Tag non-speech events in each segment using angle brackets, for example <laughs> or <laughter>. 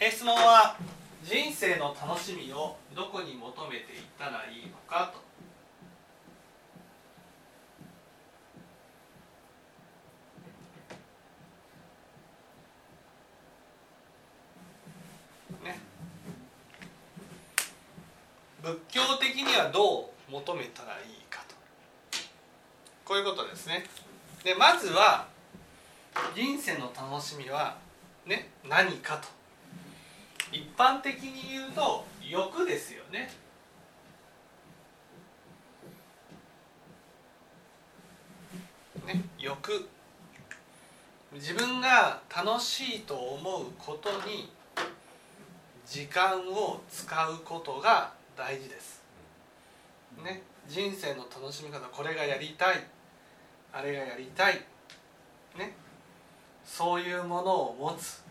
え質問は人生の楽しみをどこに求めていったらいいのかと。仏教的にはどう求めたらいいかと。こういうことですね。でまずは人生の楽しみはね何かと。一般的に言うと欲ですよね。ね欲。自分が楽しいと思うことに時間を使うことが大事です。ね、人生の楽しみ方これがやりたいあれがやりたい、ね、そういうものを持つ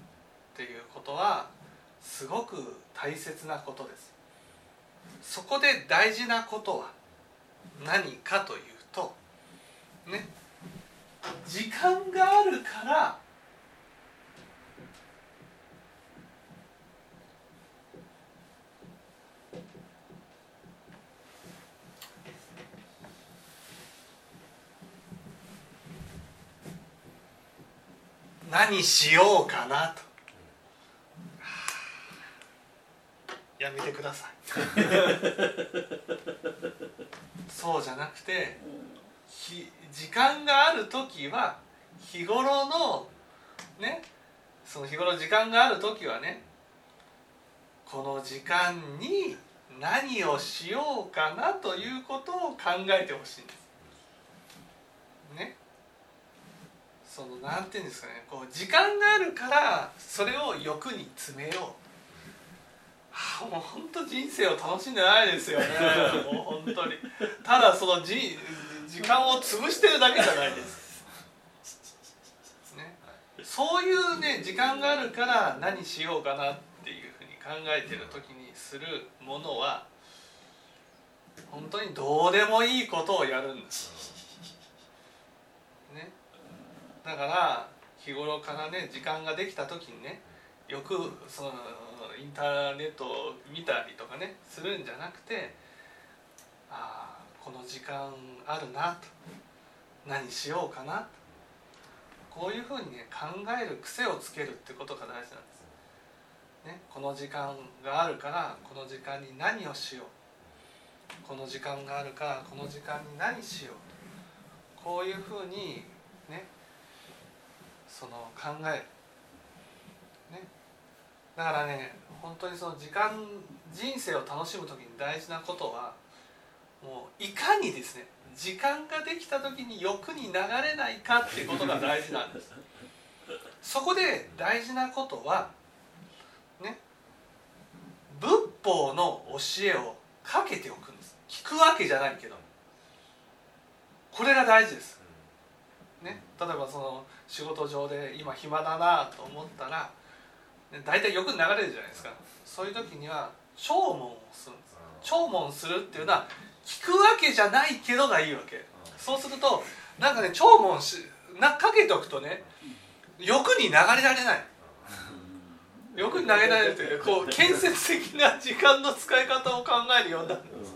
っていうことはすごく大切なことです。そこで大事なことは何かというとね時間があるから何しようかなとやめてください。そうじゃなくて時間がある時は日頃のねその日頃時間がある時はねこの時間に何をしようかなということを考えてほしいんです。ね。そのなんていうんですかね。こう時間があるからそれを欲に詰めようあ、<laughs> もう本当人生を楽しんでないですよね。もう本当に。ただそのじ時間を潰してるだけじゃないです、ね、そういうね時間があるから何しようかなっていうふうに考えてる時にするものは本当にどうでもいいことをやるんです。ね。だから日頃からね時間ができた時にねよくそのインターネットを見たりとかねするんじゃなくてああこの時間あるなと。何しようかなと。こういうふうにね考える癖をつけるってことが大事なんです。ね、この時間があるからこの時間に何をしよう。この時間があるからこの時間に何しよう。こういうふうにねその考える、ね、だからね本当にその時間人生を楽しむ時に大事なことはもういかにですね時間ができた時に欲に流れないかっていうことが大事なんです。そこで大事なことはね仏法の教えをかけておくんです。聞くわけじゃないけどこれが大事です。ね例えばその仕事上で今暇だなと思ったら大体よく流れるじゃないですか。そういう時には聴聞をするんです。聴聞するっていうのは聞くわけじゃないけどがいいわけ。そうするとなんかね聴聞しなかけておくとね欲に流れられない。欲に投げられるというこう建設的な時間の使い方を考えるようになる。ん。です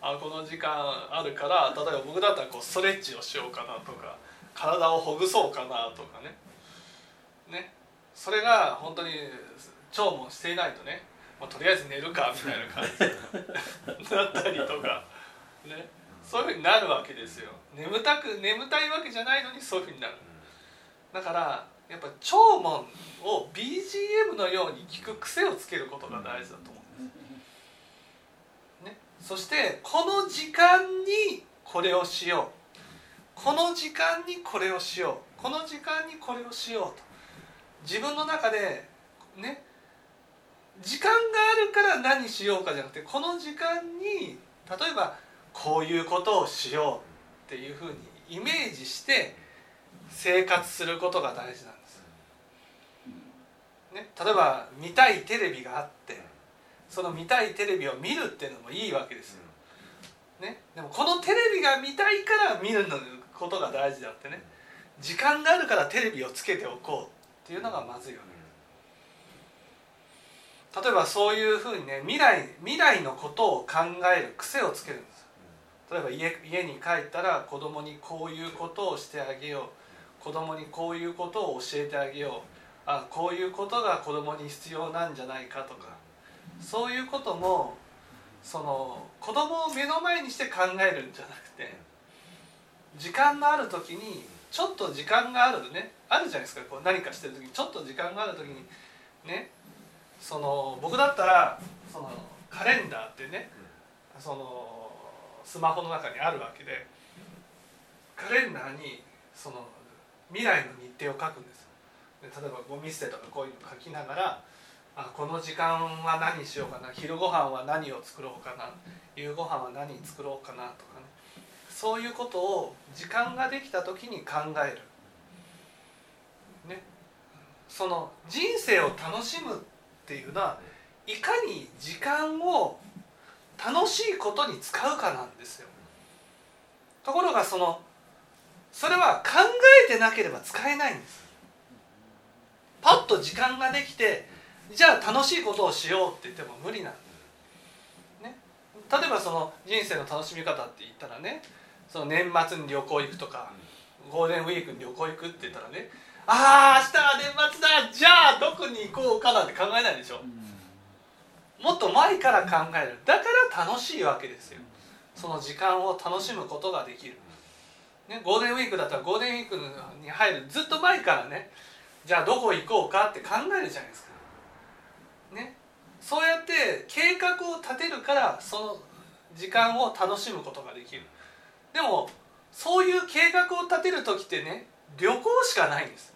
あこの時間あるから例えば僕だったらこうストレッチをしようかなとか体をほぐそうかなとかね。ねそれが本当に聴聞していないとね、まあ、とりあえず寝るか <laughs> みたいな感じになったりとか、ね、そういうふうになるわけですよ。眠たく眠たいわけじゃないのにそういうふうになる。だからやっぱ聴聞を BGM のように聞く癖をつけることが大事だと思うんです、ね、そしてこの時間にこれをしよう。この時間にこれをしよう。この時間にこれをしようと自分の中でね時間があるから何しようかじゃなくてこの時間に例えばこういうことをしようっていうふうにイメージして生活することが大事なんです。ね、例えば見たいテレビがあってその見たいテレビを見るっていうのもいいわけですよ。ね、でもこのテレビが見たいから見るのことが大事であってね時間があるからテレビをつけておこうっていうのがまずいわけです。例えばそういうふうにね未来未来のことを考える癖をつけるんです例えば家家に帰ったら子供にこういうことをしてあげよう。子供にこういうことを教えてあげよう。あこういうことが子供に必要なんじゃないかとか。そういうこともその子供を目の前にして考えるんじゃなくて時間のある時にちょっと時間があるねあるじゃないですか。こう何かしてる時に。ちょっと時間がある時にねその僕だったらそのカレンダーってねそのスマホの中にあるわけでカレンダーにその未来の日程を書くんですで例えばゴミ捨てとかこういうの書きながらあこの時間は何しようかな昼ご飯は何を作ろうかな夕ご飯は何作ろうかなとかそういうことを時間ができた時に考える。ね、その人生を楽しむっていうのはいかに時間を楽しいことに使うかなんですよ。ところがそのそれは考えてなければ使えないんです。パッと時間ができてじゃあ楽しいことをしようって言っても無理なんです。ね、例えばその人生の楽しみ方って言ったらねその年末に旅行行くとかゴールデンウィークに旅行行くって言ったらねああ明日は年末だじゃあどこに行こうかなんて考えないでしょ。もっと前から考える。だから楽しいわけですよ。その時間を楽しむことができる、ね、ゴールデンウィークだったらゴールデンウィークに入るずっと前からねじゃあどこ行こうかって考えるじゃないですか。ねそうやって計画を立てるからその時間を楽しむことができる。でもそういう計画を立てる時ってね旅行しかないんです。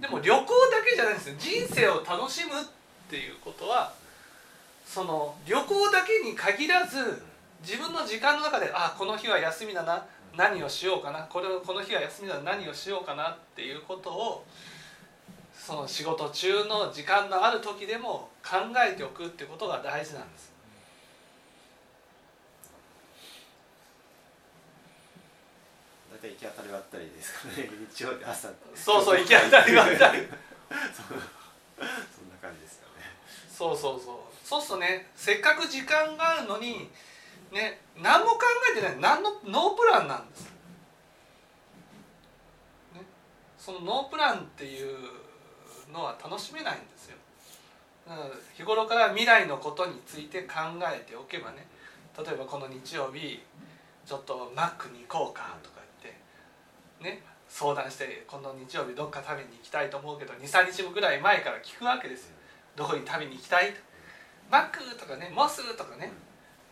でも旅行だけじゃないんですよ。人生を楽しむっていうことはその旅行だけに限らず自分の時間の中であこの日は休みだな何をしようかなこれこの日は休みだな何をしようかなっていうことをその仕事中の時間のある時でも考えておくってことが大事なんです。大体行き当たりばったりですかね <laughs> 日曜で朝そうそう行き当たりばったり。<laughs> そんな感じですよね。そうそうそう。そうするとね。せっかく時間があるのにね何も考えてない。何のノープランなんです、ね、そのノープランっていうのは楽しめないんですよ。日頃から未来のことについて考えておけばね。例えばこの日曜日ちょっとマックに行こうかとかね相談してこの日曜日どっか食べに行きたいと思うけど23日ぐらい前から聞くわけですよ。どこに食べに行きたいと。マックとかねモスとかね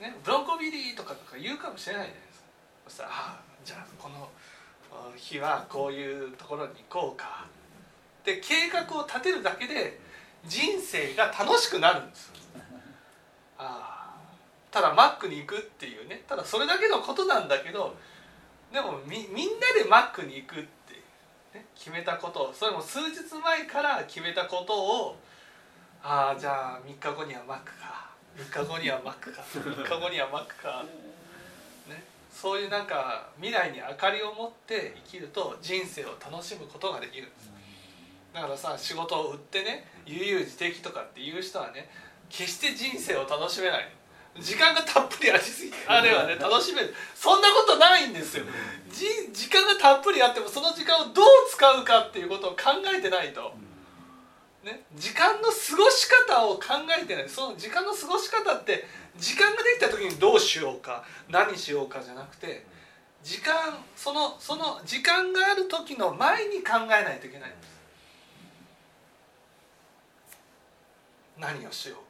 ねブロンコビリーとかとか言うかもしれないじゃないですか。そしたらあじゃあこの日はこういうところに行こうか。で計画を立てるだけで人生が楽しくなるんです。あただマックに行くっていうね。ただそれだけのことなんだけどでもみみんなでマックに行くって、ね、決めたことそれも数日前から決めたことをああじゃあ3日後にはマックか。3日後にはマックか。3日後にはマックか、ね、そういうなんか未来に明かりを持って生きると人生を楽しむことができるんです。だからさ仕事を売ってね悠々自適とかっていう人はね決して人生を楽しめない時間がたっぷりありすぎあればね楽しめる。そんなことないんですよ。じ時間がたっぷりあってもその時間をどう使うかっていうことを考えてないと。ね、時間の過ごし方を考えてない。その時間の過ごし方って時間ができた時にどうしようか何しようかじゃなくて時間そのその時間がある時の前に考えないといけないんです。何をしようか。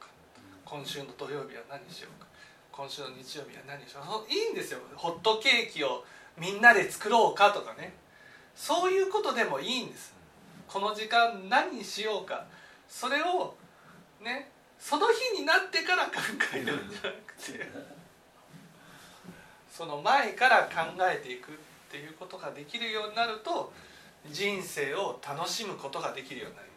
今週の土曜日は何しようか。今週の日曜日は何しよういいんですよ。ホットケーキをみんなで作ろうかとかね。そういうことでもいいんです。この時間何にしようか。それをねその日になってから考えるんじゃなくて。<laughs> その前から考えていくっていうことができるようになると人生を楽しむことができるようになります。